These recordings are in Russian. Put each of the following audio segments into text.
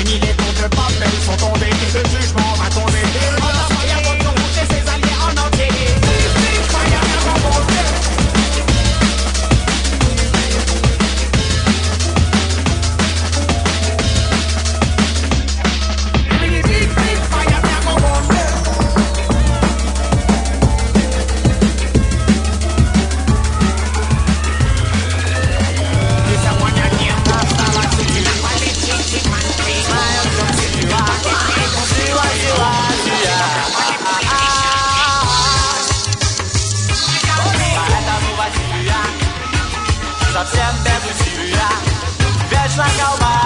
Fini les tours de Babel sont tombés, le jugement va tomber. Совсем без усилия. Вечно колбасит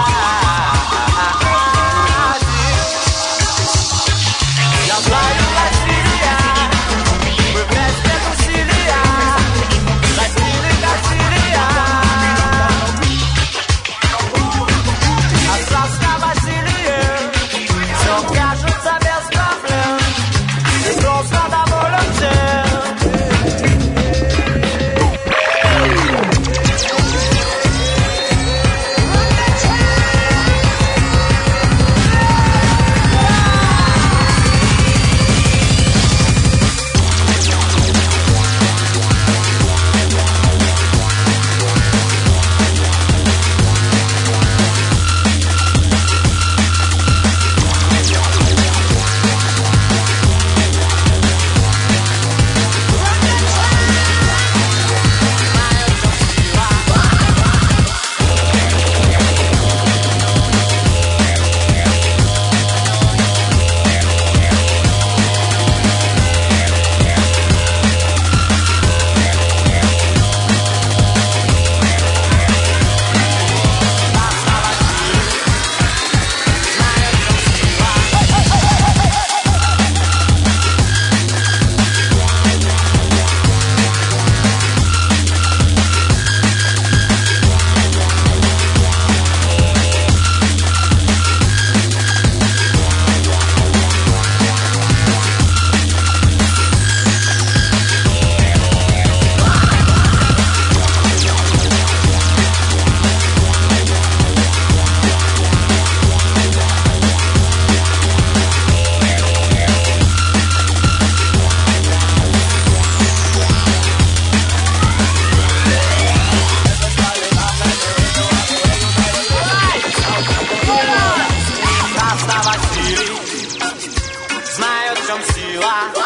сила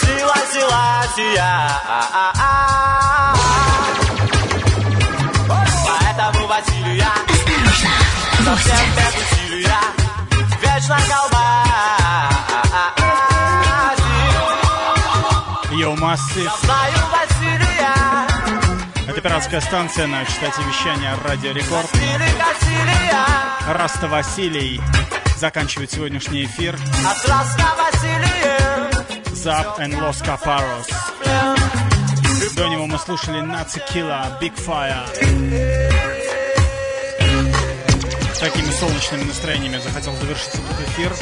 Сила, сила, сия Поэтому Василия Совсем без усилия Вечно Yo, massive. Я знаю Василия Это пиратская станция на частоте вещания Радио Рекорд. Раста Василий заканчивает сегодняшний эфир. От Раста Василия Zap and Los Caparos. До него мы слушали Nazi Killa, Big Fire. Такими солнечными настроениями захотел завершить этот эфир.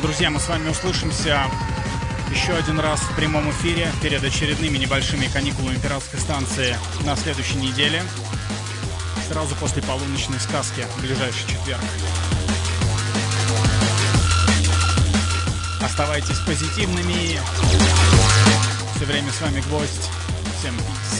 Друзья, мы с вами услышимся еще один раз в прямом эфире перед очередными небольшими каникулами пиратской станции на следующей неделе. Сразу после полуночной сказки в ближайший четверг. Оставайтесь позитивными. Все время с вами гвоздь. Всем peace.